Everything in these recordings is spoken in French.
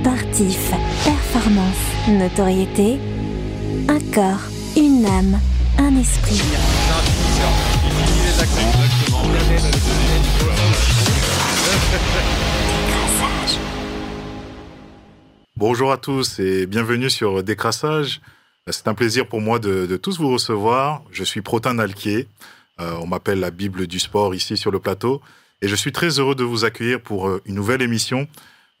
sportif, performance, notoriété, un corps, une âme, un esprit. Bonjour à tous et bienvenue sur Décrassage. C'est un plaisir pour moi de, tous vous recevoir. Je suis Protin Alquier. Euh, on m'appelle la Bible du sport ici sur le plateau. Et je suis très heureux de vous accueillir pour euh, une nouvelle émission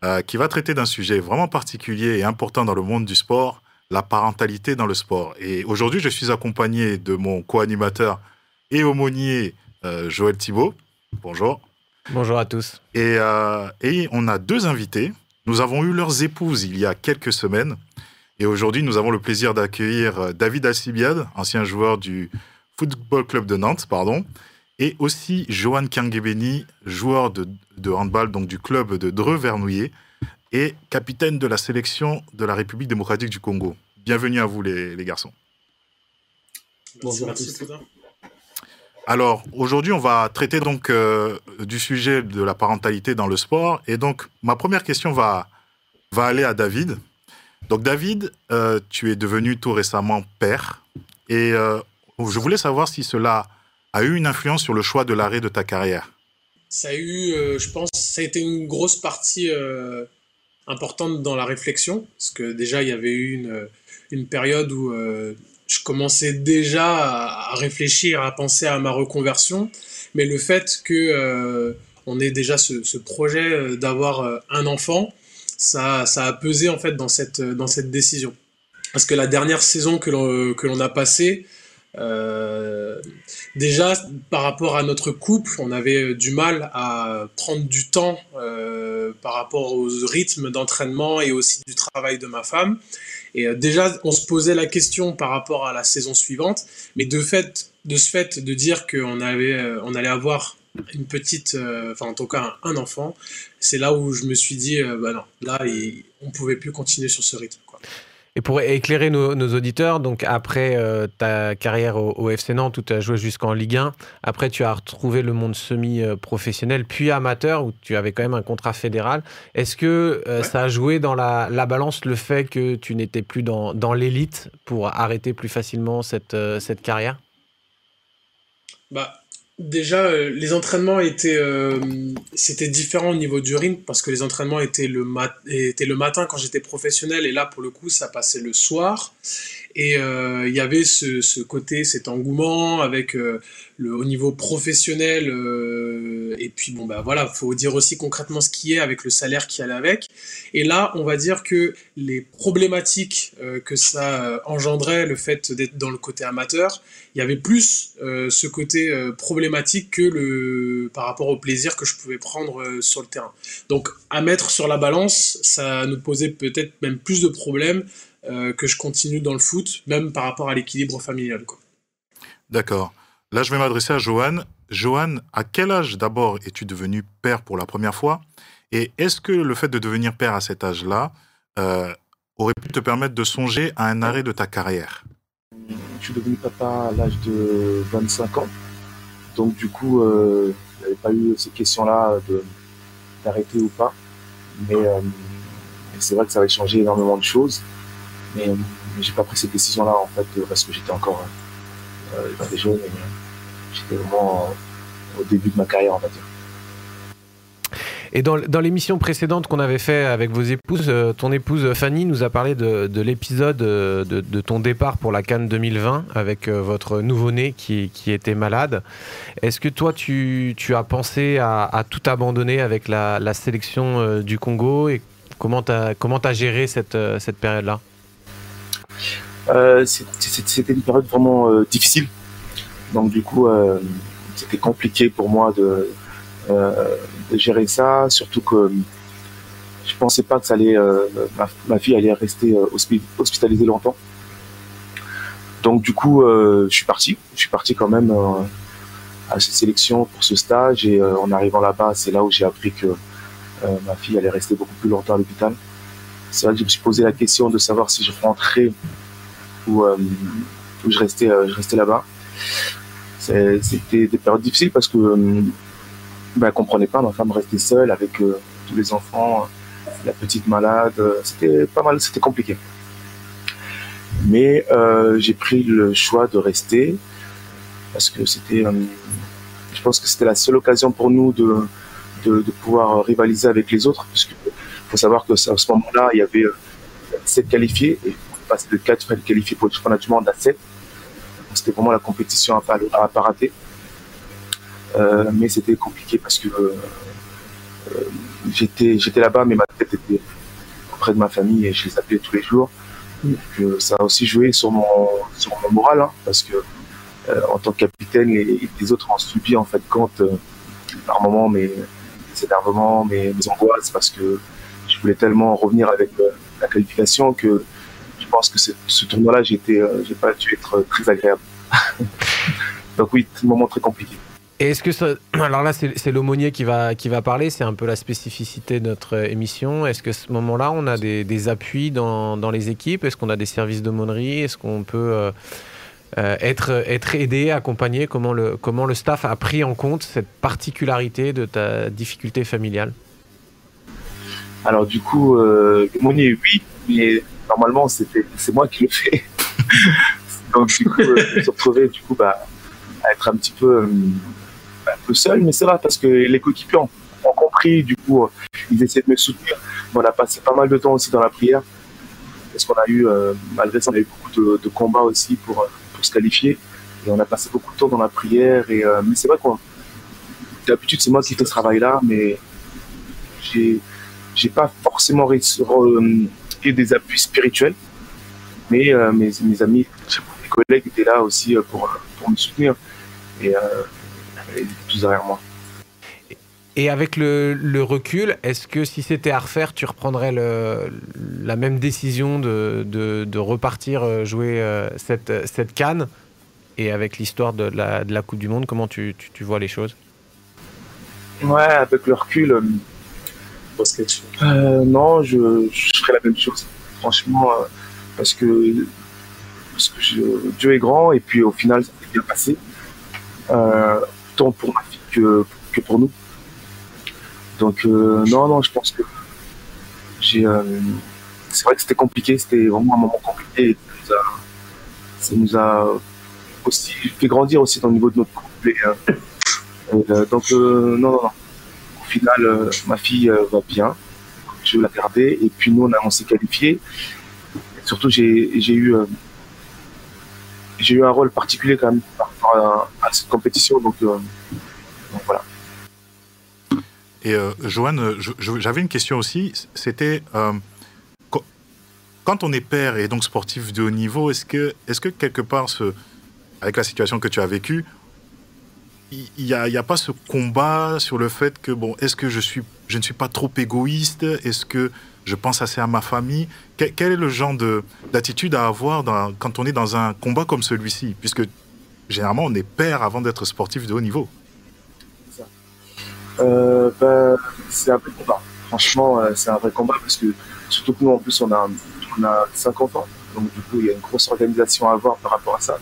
euh, qui va traiter d'un sujet vraiment particulier et important dans le monde du sport, la parentalité dans le sport. Et aujourd'hui, je suis accompagné de mon co-animateur et aumônier Joël Thibault. Bonjour. Bonjour à tous. Et, et on a deux invités. Nous avons eu leurs épouses il y a quelques semaines. Et aujourd'hui, nous avons le plaisir d'accueillir David Alcibiade, ancien joueur du Football Club de Nantes, pardon, et aussi Johan Kangebeni, joueur de, handball donc du club de Dreux-Vernouillet et capitaine de la sélection de la République démocratique du Congo. Bienvenue à vous les, garçons. Bonjour à tous. Alors aujourd'hui, on va traiter donc euh, du sujet de la parentalité dans le sport et donc ma première question va va aller à David. Donc David, euh, tu es devenu tout récemment père et euh, je voulais savoir si cela a eu une influence sur le choix de l'arrêt de ta carrière Ça a eu, euh, je pense, ça a été une grosse partie euh, importante dans la réflexion, parce que déjà, il y avait eu une, une période où euh, je commençais déjà à, réfléchir, à penser à ma reconversion, mais le fait que on ait déjà ce, ce projet d'avoir un enfant, ça, ça a pesé en fait dans cette, dans cette décision. Parce que la dernière saison que l'on a passée, euh, déjà, par rapport à notre couple, on avait du mal à prendre du temps euh, par rapport aux rythmes d'entraînement et aussi du travail de ma femme. Et euh, déjà, on se posait la question par rapport à la saison suivante, mais de fait, de ce fait de dire qu'on avait, on allait avoir une petite, enfin en tout cas un, enfant, c'est là où je me suis dit, bah non, là, on pouvait plus continuer sur ce rythme. Quoi. Et pour éclairer nos, auditeurs, donc après euh, ta carrière au, FC Nantes où tu as joué jusqu'en Ligue 1, après tu as retrouvé le monde semi-professionnel puis amateur où tu avais quand même un contrat fédéral. Est-ce que euh, ça a joué dans la, balance le fait que tu n'étais plus dans, l'élite pour arrêter plus facilement cette, euh, cette carrière? Bah, Déjà, euh, les entraînements étaient, euh, c'était différent au niveau du ring parce que les entraînements étaient le, mat étaient le matin quand j'étais professionnel et là, pour le coup, ça passait le soir. Et euh, il y avait ce, côté, cet engouement avec euh, le au niveau professionnel. Euh, et puis bon bah voilà, faut dire aussi concrètement ce qui est avec le salaire qui allait avec. Et là, on va dire que les problématiques que ça engendrait, le fait d'être dans le côté amateur, il y avait plus ce côté problématique que le par rapport au plaisir que je pouvais prendre sur le terrain. Donc à mettre sur la balance, ça nous posait peut-être même plus de problèmes euh, que je continue dans le foot, même par rapport à l'équilibre familial. D'accord. Là, je vais m'adresser à Johan. Johan, à quel âge d'abord es-tu devenu père pour la première fois? Et est-ce que le fait de devenir père à cet âge-là euh, aurait pu te permettre de songer à un arrêt de ta carrière? Je suis devenu papa à l'âge de 25 ans. Donc du coup, euh, il n'y avait pas eu ces questions-là d'arrêter ou pas. Mais c'est vrai que ça avait changé énormément de choses. Mais, euh, j'ai pas pris cette décision-là en fait parce que j'étais encore euh, j'étais vraiment au début de ma carrière, on va dire. Et dans, l'émission précédente qu'on avait fait avec vos épouses, euh, ton épouse Fanny nous a parlé de, de l'épisode de, ton départ pour la Cannes 2020 avec votre nouveau-né qui, était malade. Est-ce que toi, tu, as pensé à, tout abandonner avec la, sélection du Congo et comment tu as, géré cette, période-là? euh, c'était une période vraiment euh, difficile. Donc du coup, euh, c'était compliqué pour moi de, de, gérer ça, surtout que je pensais pas que ça allait, ma, fille allait rester hospitalisée longtemps. Donc du coup, je suis parti. Je suis parti quand même à cette sélection pour ce stage et en arrivant là-bas, c'est là où j'ai appris que ma fille allait rester beaucoup plus longtemps à l'hôpital. C'est vrai que je me suis posé la question de savoir si je rentrais où, euh, je restais, euh, restais là-bas. C'était des périodes difficiles parce que euh, ben, comprenait pas, ma femme restait seule avec tous les enfants la petite malade. C'était pas mal, c'était compliqué. Mais j'ai pris le choix de rester parce que c'était, je pense que c'était la seule occasion pour nous de, de, pouvoir rivaliser avec les autres, faut savoir que à ce moment-là, il y avait 7 qualifiés et passait de 4 qualifiés pour le championnat du monde à 7. C'était vraiment la compétition à à pas rater. Euh, mais c'était compliqué parce que euh, euh, j'étais là-bas, mais ma tête était auprès de ma famille et je les appelais tous les jours. ça a aussi joué sur mon, moral, hein, parce que en tant que capitaine, les, les, autres ont subi en fait compte par moments mes, énervements, mes, mes, angoisses, parce que je voulais tellement revenir avec la qualification que je pense que ce tournoi-là, j'ai j'ai pas dû être très agréable. Donc oui, un moment très compliqué. est-ce que. Alors là, c'est l'aumônier qui va, qui va parler, c'est un peu la spécificité de notre émission. Est-ce que ce moment-là, on a des, appuis dans, dans, les équipes? Est-ce qu'on a des services d'aumônerie? Est-ce qu'on peut euh, euh, être, être aidé, accompagné? Comment le, comment le staff a pris en compte cette particularité de ta difficulté familiale? Alors du coup, euh, l'aumônier, oui, mais normalement, c'est moi qui le fais. Donc du coup, euh, je me suis retrouvé du coup, bah, à être un petit peu, euh, un peu seul, mais c'est vrai parce que les coéquipiers ont, compris, du coup, euh, ils essaient de me soutenir. On a passé pas mal de temps aussi dans la prière, parce qu'on a eu, malgré ça, on a eu beaucoup de, combats aussi pour, pour se qualifier. Et on a passé beaucoup de temps dans la prière. Et, mais c'est vrai qu'on, d'habitude, c'est moi qui fais ce travail-là, mais j'ai, j'ai pas forcément réussi des appuis spirituels. Mais mes, mes amis, collègues étaient là aussi euh, pour, pour me soutenir. Et euh, tous derrière moi. Et avec le, le recul, est-ce que si c'était à refaire, tu reprendrais le, la même décision de, de, de repartir euh, jouer cette, cette canne? Et avec l'histoire de la, de la Coupe du Monde, comment tu, tu, tu vois les choses? Ouais, avec le recul, euh, non, je, je ferais la même chose. Franchement, parce que parce que Dieu est grand et puis au final ça s'est bien passé, euh, tant pour ma fille que, pour nous. Donc euh, non, non, je pense que j'ai. Euh, c'est vrai que c'était compliqué, c'était vraiment un moment compliqué. ça, nous a, aussi fait grandir aussi dans le niveau de notre couple. donc non, non, non. Final, ma fille va bien. Je vais la garder. Et puis nous, on, a, on s'est qualifié. Surtout, j'ai eu j'ai eu un rôle particulier quand même par rapport à, cette compétition. Donc, euh, voilà. Et euh, Joanne, j'avais une question aussi. C'était euh, quand on est père et donc sportif de haut niveau, est-ce que, est que quelque part, avec la situation que tu as vécue, il n'y a, pas ce combat sur le fait que, bon, est-ce que je, suis, je ne suis pas trop égoïste? Est-ce que je pense assez à ma famille? Quel, est le genre d'attitude à avoir quand on est dans un combat comme celui-ci? Puisque généralement, on est père avant d'être sportif de haut niveau. Euh, ben, c'est un vrai combat. Franchement, euh, c'est un vrai combat parce que surtout que nous, en plus, on a, on a cinq enfants. Donc, du coup, il y a une grosse organisation à avoir par rapport à ça.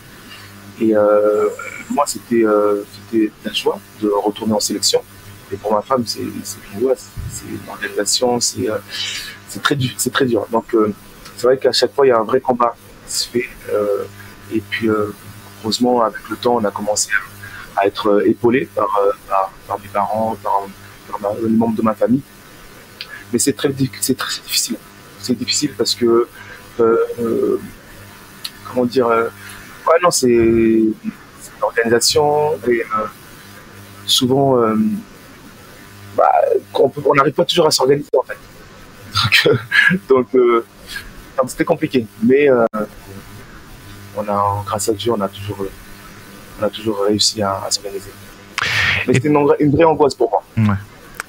Et euh, moi, c'était un choix de retourner en sélection. Et pour ma femme, c'est c'est l'organisation, c'est c'est très dur, c'est très dur. Donc euh, c'est vrai qu'à chaque fois il y a un vrai combat qui se fait. Euh, et puis euh, heureusement avec le temps on a commencé à, être épaulé par, par, mes parents, par, les membres de ma famille. Mais c'est très c'est très difficile. C'est difficile parce que comment dire ouais non c'est l'organisation et souvent bah, on n'arrive pas toujours à s'organiser en fait. Donc, euh, c'était compliqué. Mais euh, on a, grâce à Dieu, on a toujours, on a toujours réussi à, s'organiser. Mais c'était une, vraie angoisse pour moi.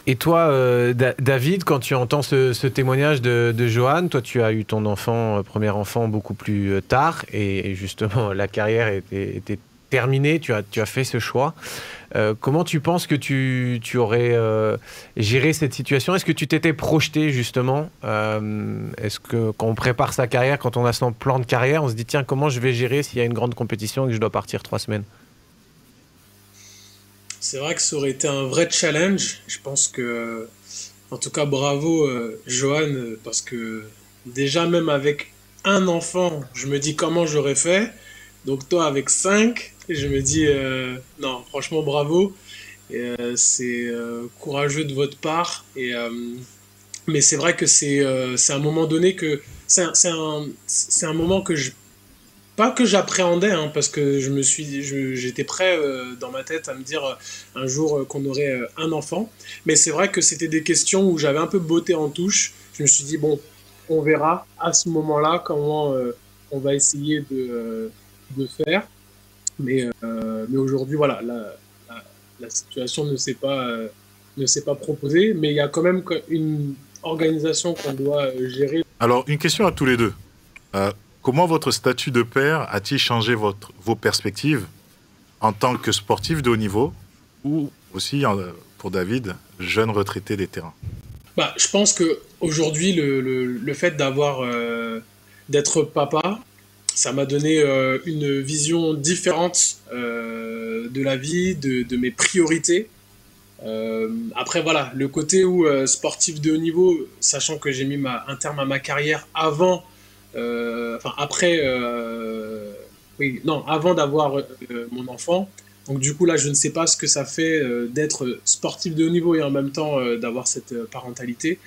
Et toi, euh, David, quand tu entends ce, témoignage de, de Johan, toi, tu as eu ton enfant, premier enfant, beaucoup plus tard, et, justement, la carrière était, terminée. Tu as, tu as fait ce choix. Euh, comment tu penses que tu, aurais euh, géré cette situation? Est-ce que tu t'étais projeté justement euh, Est-ce que quand on prépare sa carrière, quand on a son plan de carrière, on se dit tiens comment je vais gérer s'il y a une grande compétition et que je dois partir trois semaines? C'est vrai que ça aurait été un vrai challenge. Je pense que En tout cas, bravo, euh, Johan, parce que déjà, même avec un enfant, je me dis comment j'aurais fait. Donc, toi, avec cinq, je me dis, euh, non, franchement, bravo. Euh, c'est courageux de votre part. Et, mais c'est vrai que c'est un moment donné que. C'est un, un, moment que je pas que j'appréhendais, hein, parce que je me suis, j'étais prêt euh, dans ma tête à me dire euh, un jour euh, qu'on aurait un enfant. Mais c'est vrai que c'était des questions où j'avais un peu botté en touche. Je me suis dit bon, on verra à ce moment-là comment on va essayer de, de faire. Mais, mais aujourd'hui, voilà, la, la, situation ne s'est pas, ne s'est pas proposée, mais il y a quand même une organisation qu'on doit gérer. Alors, une question à tous les deux. Comment votre statut de père a-t-il changé votre, vos perspectives en tant que sportif de haut niveau ou aussi pour David, jeune retraité des terrains? Bah, Je pense qu'aujourd'hui, le, le, le fait d'avoir euh, d'être papa, ça m'a donné euh, une vision différente euh, de la vie, de, de mes priorités. après, voilà, le côté où sportif de haut niveau, sachant que j'ai mis un terme à ma carrière avant euh, enfin après, euh, oui, non, avant d'avoir euh, mon enfant. Donc du coup là, je ne sais pas ce que ça fait d'être sportif de haut niveau et en même temps d'avoir cette parentalité.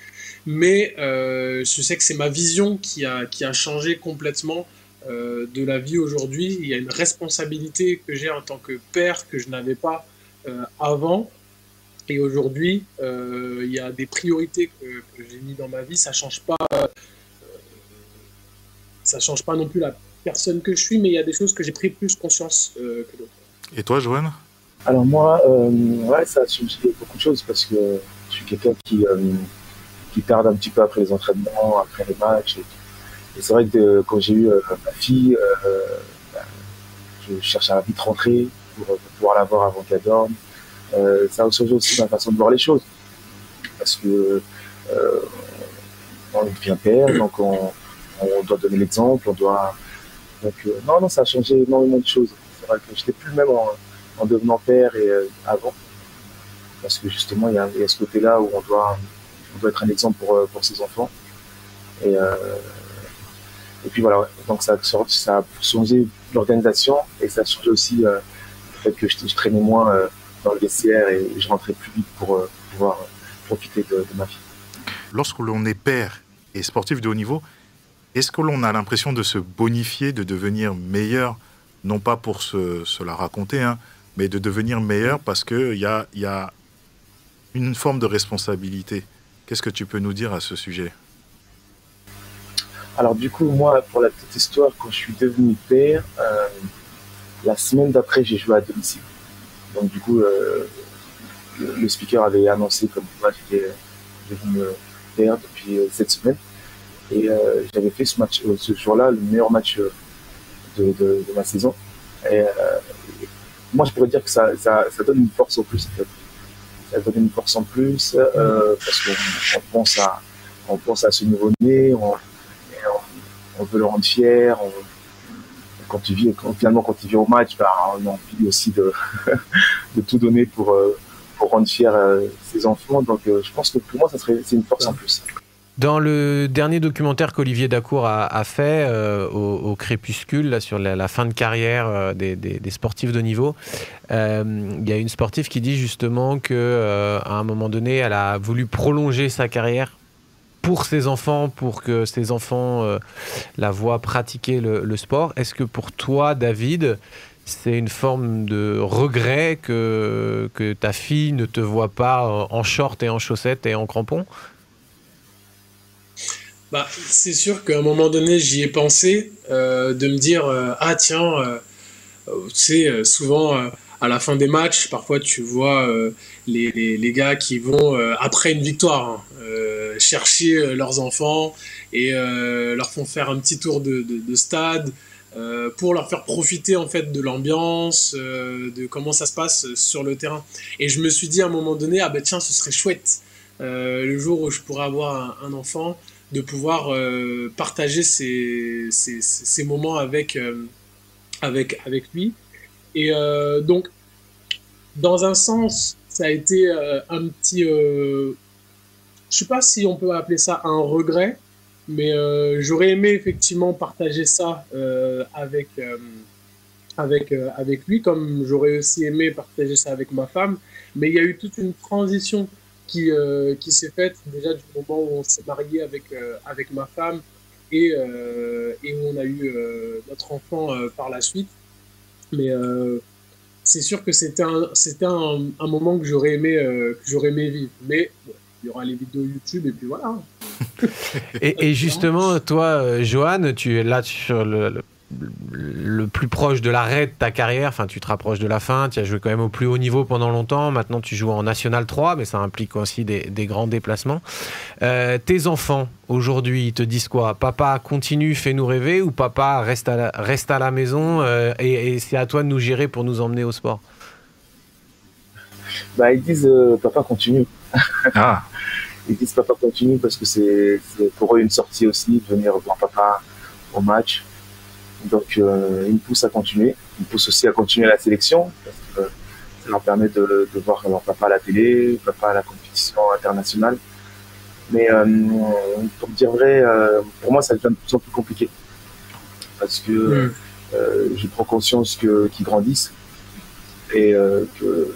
Mais je sais que c'est ma vision qui a, qui a changé complètement de la vie aujourd'hui. Il y a une responsabilité que j'ai en tant que père que je n'avais pas avant. Et aujourd'hui, il y a des priorités que, que j'ai mis dans ma vie. Ça change pas ça change pas non plus la personne que je suis, mais il y a des choses que j'ai pris plus conscience euh, que d'autres. Et toi, Joanne Alors moi, euh, ouais, ça a changé beaucoup de choses parce que je suis quelqu'un qui, euh, qui tarde un petit peu après les entraînements, après les matchs. Et, c'est vrai que quand j'ai eu ma fille, ben, je cherche à vite rentrer pour, pouvoir la voir avant qu'elle dorme. ça a changé aussi ma façon de voir les choses. Parce que on devient père, donc on, on doit donner l'exemple, on doit. Donc, euh, non, non, ça a changé énormément de choses. C'est vrai que je n'étais plus le même en, devenant père et euh, avant. Parce que justement, il y a, ce côté-là où on doit, on doit être un exemple pour, euh, pour ses enfants. Et, et puis voilà, donc ça, ça a changé l'organisation et ça a changé aussi le fait que je, traînais moins dans le vestiaire et je rentrais plus vite pour pouvoir profiter de ma vie. Lorsque l'on est père et sportif de haut niveau, est-ce que l'on a l'impression de se bonifier, de devenir meilleur, non pas pour se, la raconter, hein, mais de devenir meilleur parce qu'il y a, une forme de responsabilité? Qu'est-ce que tu peux nous dire à ce sujet? Alors du coup, moi, pour la petite histoire, quand je suis devenu père, euh, la semaine d'après, j'ai joué à domicile. Donc du coup, euh, le, speaker avait annoncé comme moi, j'étais devenu père depuis euh, cette semaine. Et euh, j'avais fait ce match, euh, ce jour-là, le meilleur match euh, de, de, de, ma saison. Et moi, je pourrais dire que ça, ça, ça, donne une force en plus. En fait. Ça donne une force en plus parce qu'on on pense à, on pense à ce nouveau-né, on, on, veut le rendre fier. On, quand tu vis, finalement, quand tu vis au match, bah, on a envie aussi de, de tout donner pour, pour rendre fier ses enfants. Donc, je pense que pour moi, ça serait, c'est une force en plus. Dans le dernier documentaire qu'Olivier Dacour a, fait euh, au, Crépuscule, là, sur la, fin de carrière euh, des, sportifs de niveau, euh, il y a une sportive qui dit justement que à un moment donné, elle a voulu prolonger sa carrière pour ses enfants, pour que ses enfants la voient pratiquer le, sport. Est-ce que pour toi, David, c'est une forme de regret que, que ta fille ne te voit pas en short et en chaussettes et en crampons? Bah, c'est sûr qu'à un moment donné, j'y ai pensé, euh, de me dire euh, Ah, tiens, euh, tu sais, souvent à la fin des matchs, parfois tu vois les, les, gars qui vont, après une victoire, hein, chercher leurs enfants et leur font faire un petit tour de, de, de stade. pour leur faire profiter en fait de l'ambiance, de comment ça se passe sur le terrain. Et je me suis dit à un moment donné, ah ben tiens, ce serait chouette le jour où je pourrais avoir un enfant, de pouvoir euh, partager ces, ces, moments avec, euh, avec, avec lui. Et euh, donc, dans un sens, ça a été un petit je sais pas si on peut appeler ça un regret, mais j'aurais aimé effectivement partager ça avec, avec, avec lui, comme j'aurais aussi aimé partager ça avec ma femme. Mais il y a eu toute une transition qui, qui s'est faite déjà du moment où on s'est marié avec, avec ma femme et, et où on a eu notre enfant par la suite. Mais c'est sûr que c'était un, un, moment que j'aurais aimé, j'aurais aimé vivre. Mais il y aura les vidéos YouTube et puis voilà. et, justement, toi, euh, Johan, tu es là sur le, plus proche de l'arrêt de ta carrière. Enfin, tu te rapproches de la fin. Tu as joué quand même au plus haut niveau pendant longtemps. Maintenant, tu joues en National 3, mais ça implique aussi des, des grands déplacements. Euh, tes enfants, aujourd'hui, ils te disent quoi? Papa, continue, fais-nous rêver ou papa, reste à la, reste à la maison euh, et, c'est à toi de nous gérer pour nous emmener au sport? Bah, Ils disent Papa, continue. ah ils disent papa continue parce que c'est pour eux une sortie aussi, de venir voir papa au match. Donc euh, ils me poussent à continuer. Ils me poussent aussi à continuer la sélection parce que ça leur permet de, de voir leur papa à la télé, papa à la compétition internationale. Mais euh, pour dire vrai, euh, pour moi ça devient de plus en plus compliqué parce que mm. euh, je prends conscience qu'ils grandissent et euh, que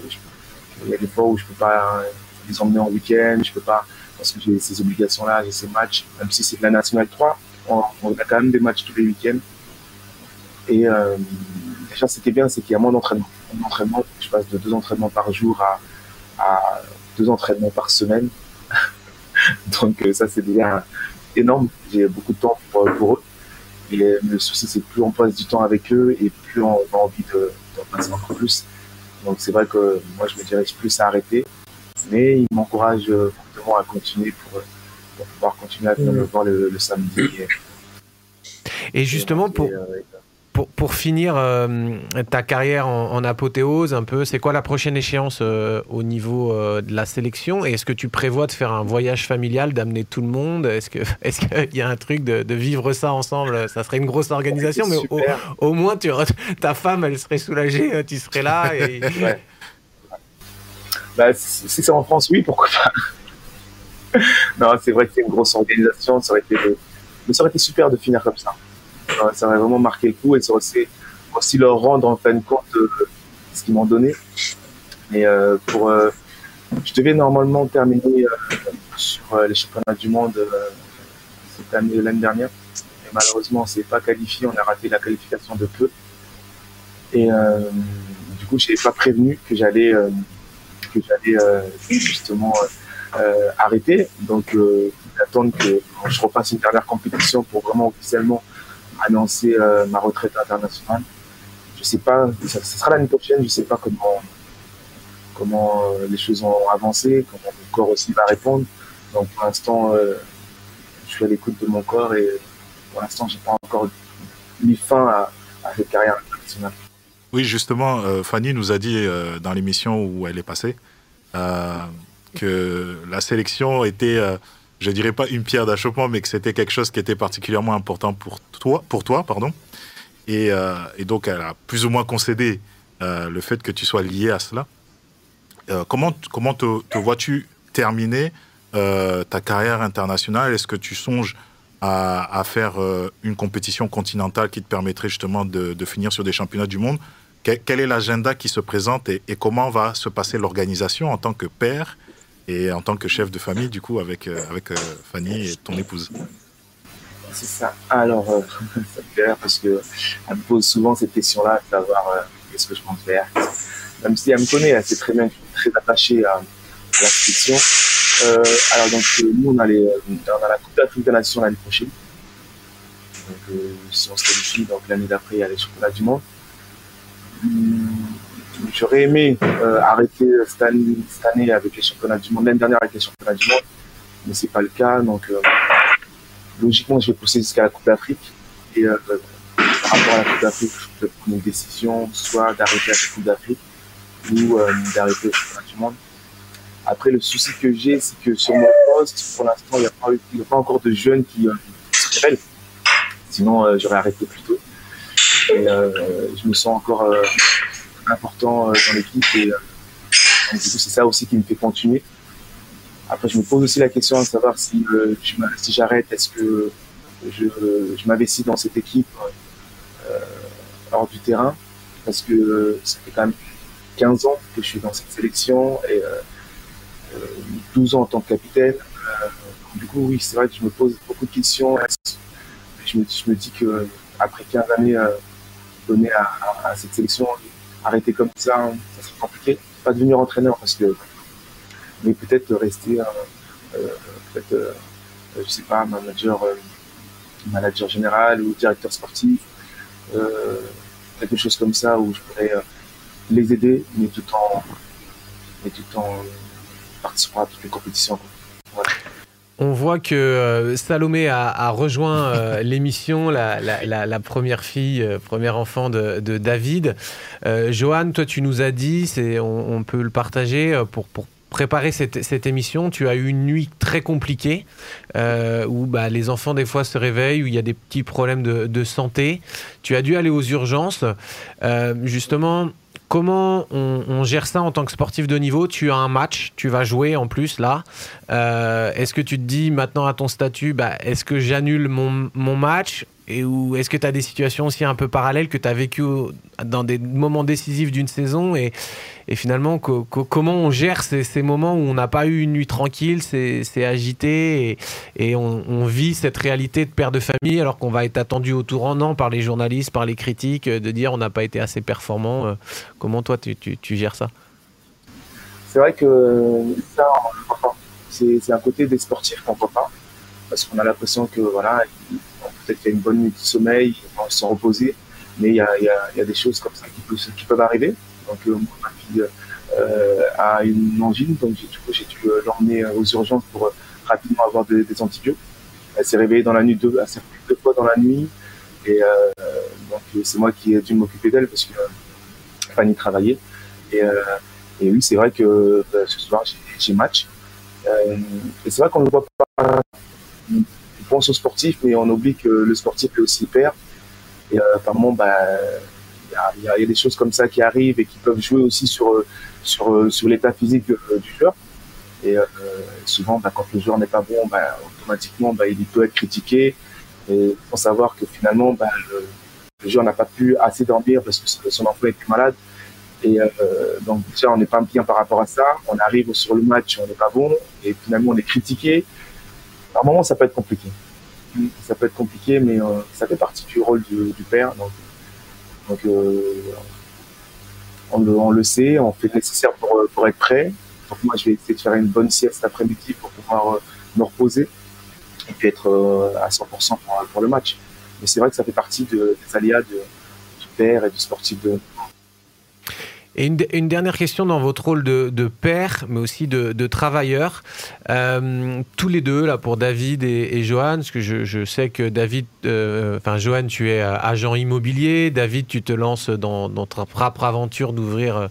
il y a des fois où je peux pas les emmener en week-end, je peux pas parce que j'ai ces obligations-là, j'ai ces matchs, même si c'est de la Nationale 3, on, a quand même des matchs tous les week-ends. Et euh, déjà, est bien, c'est qu'il y a moins d'entraînement. D'entraînement, je passe de deux entraînements par jour à, à deux entraînements par semaine. Donc euh, ça, c'est déjà énorme. J'ai beaucoup de temps pour, pour eux. Et le souci, c'est plus on passe du temps avec eux et plus on a envie d'en passer encore plus. Donc c'est vrai que moi, je me dirige plus à arrêter. Mais ils m'encouragent à continuer pour, pouvoir continuer à venir me voir le, samedi. Et, justement, pour, euh, pour, pour, finir euh, ta carrière en, apothéose, un peu, c'est quoi la prochaine échéance euh, au niveau de la sélection? Et est-ce que tu prévois de faire un voyage familial, d'amener tout le monde? Est-ce qu'il est y a un truc de, vivre ça ensemble? Ça serait une grosse organisation, mais au, moins tu, ta femme, elle serait soulagée, tu serais là. Et... Bah, si c'est en France, oui, pourquoi pas? Non, c'est vrai que c'est une grosse organisation. Ça aurait été, mais ça aurait été super de finir comme ça. Ça aurait vraiment marqué le coup et ça aurait aussi leur rendre en fin de compte de ce qu'ils m'ont donné. Et euh, pour, euh, je devais normalement terminer euh, sur les championnats du monde cette année, l'année dernière. Et malheureusement, on s'est pas qualifié. On a raté la qualification de peu. Et du coup, je n'avais pas prévenu que j'allais que j'allais justement euh, arrêté. Donc, euh, j'attends que je repasse une dernière compétition pour vraiment officiellement annoncer euh, ma retraite internationale. Je sais pas, ce sera l'année prochaine, je sais pas comment comment les choses ont avancé, comment mon corps aussi va répondre. Donc pour l'instant, je suis à l'écoute de mon corps et pour l'instant, j'ai pas encore mis fin à, cette carrière internationale. Oui, justement, Fanny nous a dit dans l'émission où elle est passée que la sélection était, euh, je dirais pas une pierre d'achoppement, mais que c'était quelque chose qui était particulièrement important pour toi, pour toi pardon. Et, euh, donc, elle a plus ou moins concédé euh, le fait que tu sois lié à cela. comment comment te, vois-tu terminer ta carrière internationale? Est-ce que tu songes à, faire une compétition continentale qui te permettrait justement de, finir sur des championnats du monde? Quel, est l'agenda qui se présente et, comment va se passer l'organisation en tant que père et en tant que chef de famille, du coup, avec, euh, avec euh, Fanny et ton épouse. C'est ça. Alors, euh, ça me fait parce qu'elle me pose souvent cette question-là, de savoir qu'est-ce que je pense faire. Même si elle me connaît, elle sait très bien que très attaché à, la sélection. alors, donc, nous, on a, les, on a la Coupe d'Afrique des Nations l'année prochaine. Donc, si on se qualifie, donc l'année d'après, il y a les championnats du monde. Hum, J'aurais aimé euh, arrêter cette année, avec les championnats du monde, l'année dernière avec les championnats du monde, mais c'est pas le cas. Donc, euh, logiquement, je vais pousser jusqu'à la Coupe d'Afrique. Et euh, par rapport à la Coupe d'Afrique, je peux prendre une décision, soit d'arrêter la Coupe d'Afrique ou d'arrêter le championnat du monde. Après, le souci que j'ai, c'est que sur mon poste, pour l'instant, il n'y a, pas encore de jeunes qui, se révèlent. Sinon, j'aurais arrêté plus tôt. Et je me sens encore important euh, dans l'équipe et euh, du coup c'est ça aussi qui me fait continuer. Après, je me pose aussi la question de savoir si, si j'arrête, est-ce que je, je m'investis dans cette équipe hors du terrain? Parce que ça fait quand même 15 ans que je suis dans cette sélection et 12 ans en tant que capitaine. du coup, oui, c'est vrai que je me pose beaucoup de questions. Je me, dis que après 15 années euh, données à, cette sélection, arrêter comme ça, ça serait compliqué. Pas devenir entraîneur parce que, mais peut-être rester, euh, euh, peut-être, je sais pas, manager, manager général ou directeur sportif, quelque chose comme ça où je pourrais les aider, mais tout en, mais tout en participant à toutes les compétitions. Voilà. On voit que euh, Salomé a, rejoint euh, l'émission, la, première fille, euh, premier enfant de, David. Johan, toi, tu nous as dit, on, on, peut le partager, pour, préparer cette, émission, tu as eu une nuit très compliquée où bah, les enfants des fois se réveillent, où il y a des petits problèmes de santé. Tu as dû aller aux urgences. justement, Comment on, gère ça en tant que sportif de niveau? Tu as un match, tu vas jouer en plus là. Euh, est-ce que tu te dis maintenant à ton statut, bah, est-ce que j'annule mon, mon match et est-ce que tu as des situations aussi un peu parallèles que tu as vécues dans des moments décisifs d'une saison et, finalement comment on gère ces, moments où on n'a pas eu une nuit tranquille, c'est agité et, on, vit cette réalité de père de famille alors qu'on va être attendu au tournant par les journalistes, par les critiques, de dire on n'a pas été assez performant. Euh, comment toi tu gères ça? C'est vrai que ça, c'est un côté des sportifs qu'on ne voit pas parce qu'on a l'impression que voilà, peut-être qu'il y a une bonne nuit de sommeil, vont se reposer, mais il y a, des choses comme ça qui, peuvent, arriver. Donc euh, ma fille euh, a une angine, donc j'ai dû euh, l'emmener aux urgences pour rapidement avoir des, antibiotiques. Elle s'est réveillée dans la nuit deux, elle s'est deux fois dans la nuit, et donc c'est moi qui ai dû m'occuper d'elle parce que Fanny travaillait. Et, et oui, c'est vrai que ce soir j'ai match. et c'est vrai qu'on ne voit pas pense au sportif, mais on oublie que le sportif est aussi père. Et euh, apparemment, bah, il y, a, des choses comme ça qui arrivent et qui peuvent jouer aussi sur, l'état physique du joueur. Et euh, souvent, bah, quand le joueur n'est pas bon, bah, automatiquement, il peut être critiqué. Et faut savoir que finalement, le, joueur n'a pas pu assez dormir parce que son emploi était malade. Et euh, donc on n'est pas bien par rapport à ça. On arrive sur le match, on n'est pas bon. Et finalement, on est critiqué. À un moment, ça peut être compliqué. Ça peut être compliqué, mais euh, ça fait partie du rôle du, père. Donc, euh, on, le, sait, on fait le nécessaire pour, pour, être prêt. Donc moi, je vais essayer de faire une bonne sieste après-midi pour pouvoir euh, me reposer et puis être à 100% pour, le match. Mais c'est vrai que ça fait partie des aléas du père et du sportif de, et une, dernière question dans votre rôle de, père, mais aussi de, travailleur. Euh, tous les deux, là, pour David et, Johan, parce que je, sais que David, euh, enfin, Johan, tu es agent immobilier. David, tu te lances dans, dans ta propre aventure d'ouvrir euh,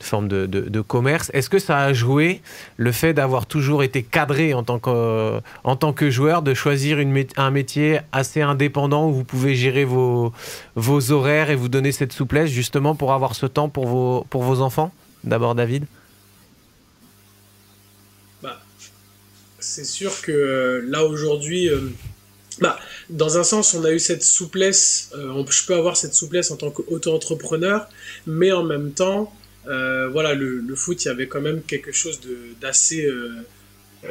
forme de, commerce. Est-ce que ça a joué le fait d'avoir toujours été cadré en tant que, tant que joueur, de choisir un métier assez indépendant où vous pouvez gérer vos, vos horaires et vous donner cette souplesse justement pour avoir ce temps pour vos, pour vos enfants? D'abord David bah, C'est sûr que euh, là aujourd'hui... Euh, bah, dans un sens, on a eu cette souplesse, euh, je peux avoir cette souplesse en tant qu'auto-entrepreneur, mais en même temps, voilà, le, foot, il y avait quand même quelque chose d'assez. Euh, euh,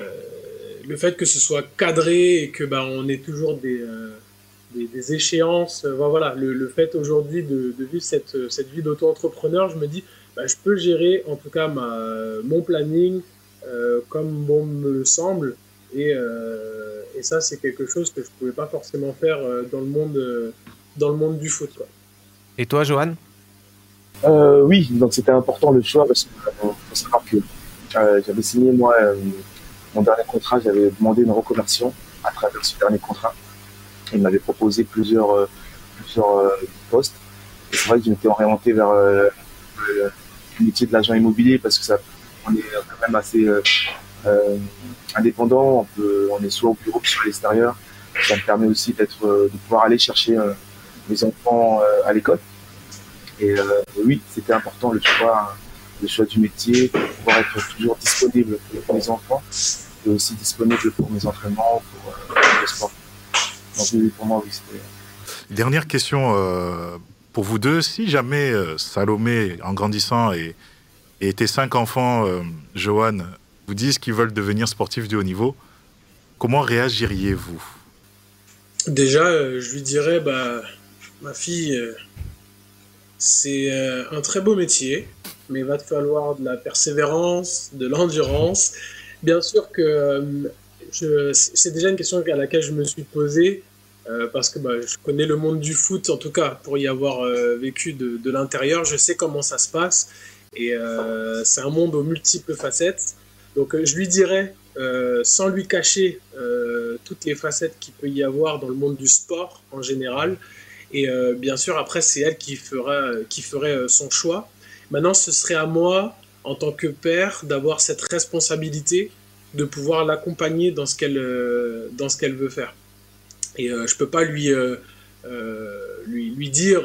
le fait que ce soit cadré et que bah, on ait toujours des, des, échéances. voilà, le, fait aujourd'hui de, vivre cette, cette vie d'auto-entrepreneur, je me dis, bah, je peux gérer en tout cas ma, mon planning comme bon me semble. Et, et ça, c'est quelque chose que je ne pouvais pas forcément faire dans, le monde, dans le monde du foot. Quoi. Et toi, Johan? Euh, oui, donc c'était important le choix parce qu'il faut savoir que euh, j'avais signé moi euh, mon dernier contrat, j'avais demandé une reconversion à travers ce dernier contrat. Il m'avait proposé plusieurs, euh, plusieurs postes. C'est vrai que je m'étais orienté vers le métier de l'agent immobilier parce que ça, on est quand même assez indépendant. On, peut, on est soit au bureau, soit à l'extérieur. Ça me permet aussi d'être, de pouvoir aller chercher mes enfants à l'école. Et euh, oui, c'était important le choix, le choix du métier, pour pouvoir être toujours disponible pour les enfants. et aussi disponible pour mes entraînements, pour, le sport. Donc pour moi, oui, c'était... Dernière question pour vous deux. Si jamais Salomé, en grandissant, et, et tes cinq enfants, Johan, vous disent qu'ils veulent devenir sportifs de haut niveau, comment réagiriez-vous? Déjà, je lui dirais, bah, ma fille, c'est un très beau métier mais il va te falloir de la persévérance, de l'endurance. Bien sûr que euh, c'est déjà une question à laquelle je me suis posée, euh, parce que bah, je connais le monde du foot, en tout cas, pour y avoir euh, vécu de, de l'intérieur, je sais comment ça se passe, et c'est un monde aux multiples facettes. Donc je lui dirais, sans lui cacher toutes les facettes qu'il peut y avoir dans le monde du sport en général, et bien sûr, après, c'est elle qui, fera, qui ferait son choix. Maintenant, ce serait à moi, en tant que père, d'avoir cette responsabilité de pouvoir l'accompagner dans ce qu'elle euh, dans veut faire. Et euh, je peux pas lui euh, lui, lui dire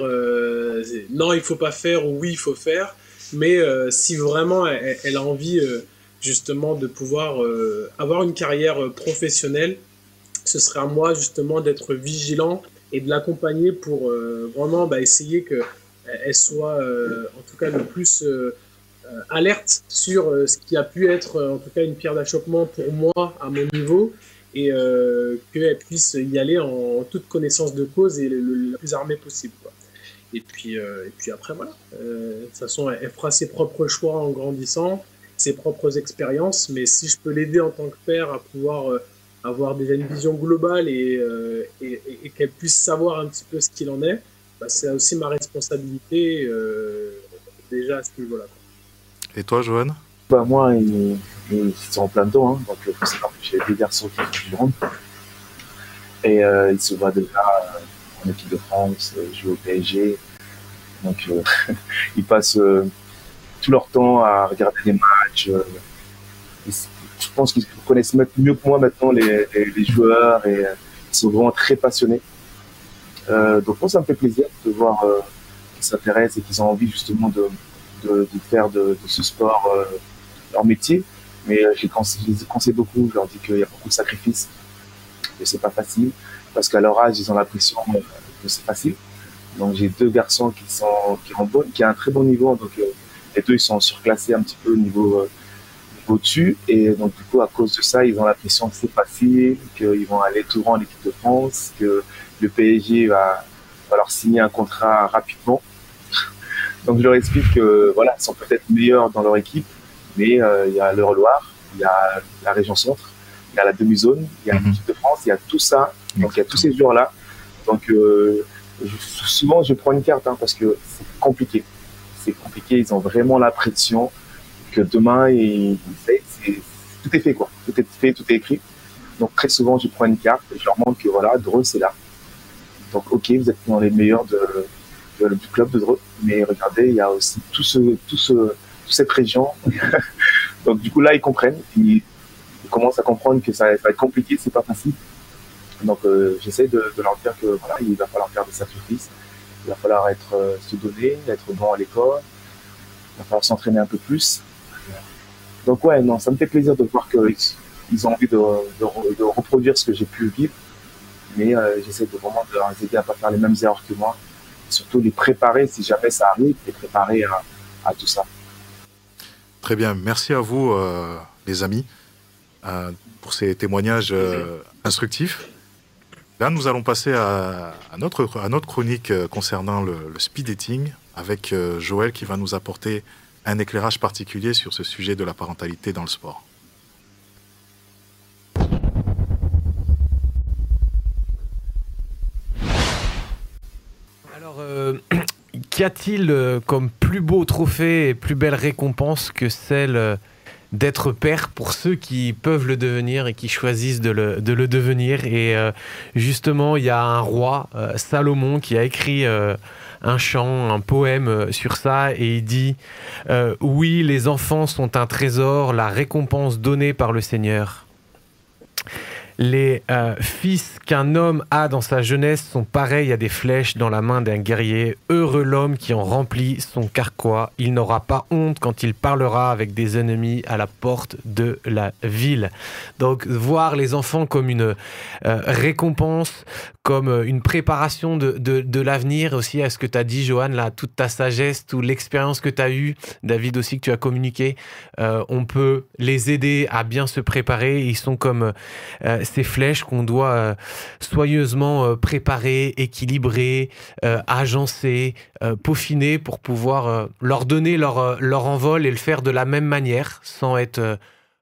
non, il faut pas faire ou oui, il faut faire. Mais si vraiment elle, a envie justement de pouvoir avoir une carrière professionnelle, ce serait à moi justement d'être vigilant et de l'accompagner pour vraiment bah, essayer que elle soit euh, en tout cas le plus euh, euh, alerte sur ce qui a pu être en tout cas une pierre d'achoppement pour moi à mon niveau et qu'elle puisse y aller en, toute connaissance de cause et le, plus armée possible. Et puis, et puis après, voilà. de toute façon, elle, fera ses propres choix en grandissant, ses propres expériences, mais si je peux l'aider en tant que père à pouvoir avoir déjà une vision globale et, et qu'elle puisse savoir un petit peu ce qu'il en est, bah, c'est aussi ma responsabilité euh, déjà à ce niveau-là. Et toi, Johan? Bah, Moi, ils, sont en plein dedans. Hein, donc, il faut savoir que j'ai des garçons qui font du monde. Et euh, ils se voient déjà en équipe de France, euh, jouer au PSG. Donc, ils passent tout leur temps à regarder des matchs. Je pense qu'ils connaissent mieux que moi maintenant les, joueurs et ils sont vraiment très passionnés. Euh, donc moi, ça me fait plaisir de voir euh, qu'ils s'intéressent et qu'ils ont envie justement de, faire de, ce sport euh, leur métier. Mais euh, je les conseille beaucoup, je leur dis qu'il y a beaucoup de sacrifices, que c'est pas facile, parce qu'à leur âge, ils ont l'impression que c'est facile. Donc j'ai deux garçons qui sont qui ont qui un très bon niveau, donc les deux ils sont surclassés un petit peu au niveau au-dessus. Et donc, du coup, à cause de ça, ils ont l'impression que c'est facile, qu'ils vont aller tout rang en équipe de France, que le PSG va, leur signer un contrat rapidement. Donc je leur explique que voilà, ils sont peut-être meilleurs dans leur équipe, mais euh, il y a l'Eure-Loire, il y a la région centre, il y a la demi-zone, il y a l'équipe de France, il y a tout ça. Donc il y a tous ces joueurs-là. Donc euh, souvent je prends une carte hein, parce que c'est compliqué. C'est compliqué, ils ont vraiment la pression que demain, tout est fait quoi. Tout est fait, tout est écrit. Donc très souvent je prends une carte et je leur montre que voilà, Dreux c'est là. Donc, ok, vous êtes dans les meilleurs de, du club de Dreux, mais regardez, il y a aussi toute cette région. Donc, du coup, là, ils comprennent. Ils, commencent à comprendre que ça, va être compliqué, c'est pas facile. Donc, euh, j'essaie de, leur dire que voilà, il va falloir faire des sacrifices. Il va falloir être euh, se donner, être bon à l'école. Il va falloir s'entraîner un peu plus. Donc, ouais, non, ça me fait plaisir de voir qu'ils ils ont envie de, reproduire ce que j'ai pu vivre mais euh, j'essaie de vraiment de les aider à pas faire les mêmes erreurs que moi, surtout les préparer si jamais ça arrive, les préparer à, tout ça. Très bien, merci à vous euh, les amis euh, pour ces témoignages instructifs. Là, nous allons passer à, notre, à notre chronique concernant le, le speed dating avec Joël qui va nous apporter un éclairage particulier sur ce sujet de la parentalité dans le sport. Euh, qu'y a-t-il euh, comme plus beau trophée et plus belle récompense que celle euh, d'être père pour ceux qui peuvent le devenir et qui choisissent de le, devenir? Et justement, il y a un roi, Salomon, qui a écrit un chant, un poème sur ça, et il dit Oui, les enfants sont un trésor, la récompense donnée par le Seigneur. Les euh, fils qu'un homme a dans sa jeunesse sont pareils à des flèches dans la main d'un guerrier. Heureux l'homme qui en remplit son carquois. Il n'aura pas honte quand il parlera avec des ennemis à la porte de la ville. Donc voir les enfants comme une euh, récompense, comme euh, une préparation de, de, l'avenir aussi à ce que tu as dit, Johan, là, toute ta sagesse, toute l'expérience que tu as eue, David aussi que tu as communiqué, on peut les aider à bien se préparer. Ils sont comme ces flèches qu'on doit euh, soigneusement euh, préparer, équilibrer, euh, agencer, peaufiner pour pouvoir leur donner leur, leur envol et le faire de la même manière sans être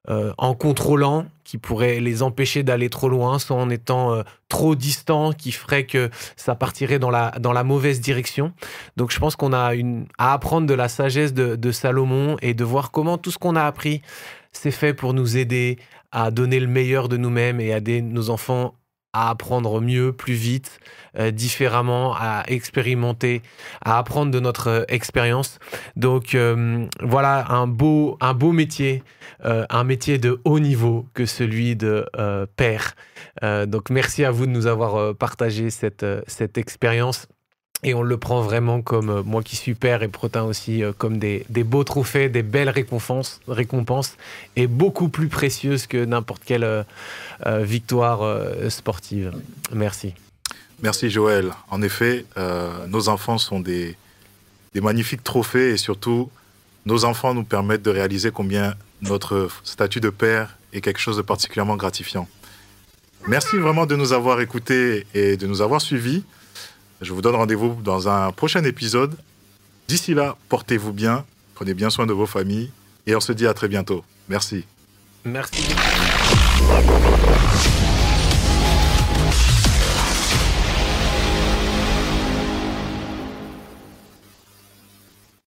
en contrôlant qui pourrait les empêcher d'aller trop loin, sans en étant trop distant qui ferait que ça partirait dans la, dans la mauvaise direction. Donc je pense qu'on a une, à apprendre de la sagesse de, Salomon et de voir comment tout ce qu'on a appris, c'est fait pour nous aider à donner le meilleur de nous-mêmes et aider nos enfants à apprendre mieux, plus vite, euh, différemment, à expérimenter, à apprendre de notre euh, expérience. Donc euh, voilà un beau, un beau métier, un métier de haut niveau que celui de père. donc merci à vous de nous avoir partagé cette, cette expérience. Et on le prend vraiment comme, euh, moi qui suis père et Protin aussi, euh, comme des, beaux trophées, des belles récompenses, récompenses et beaucoup plus précieuses que n'importe quelle euh, victoire sportive. Merci. Merci Joël. En effet, nos enfants sont des, des magnifiques trophées et surtout, nos enfants nous permettent de réaliser combien notre statut de père est quelque chose de particulièrement gratifiant. Merci vraiment de nous avoir écoutés et de nous avoir suivis. Je vous donne rendez-vous dans un prochain épisode. D'ici là, portez-vous bien, prenez bien soin de vos familles et on se dit à très bientôt. Merci. Merci.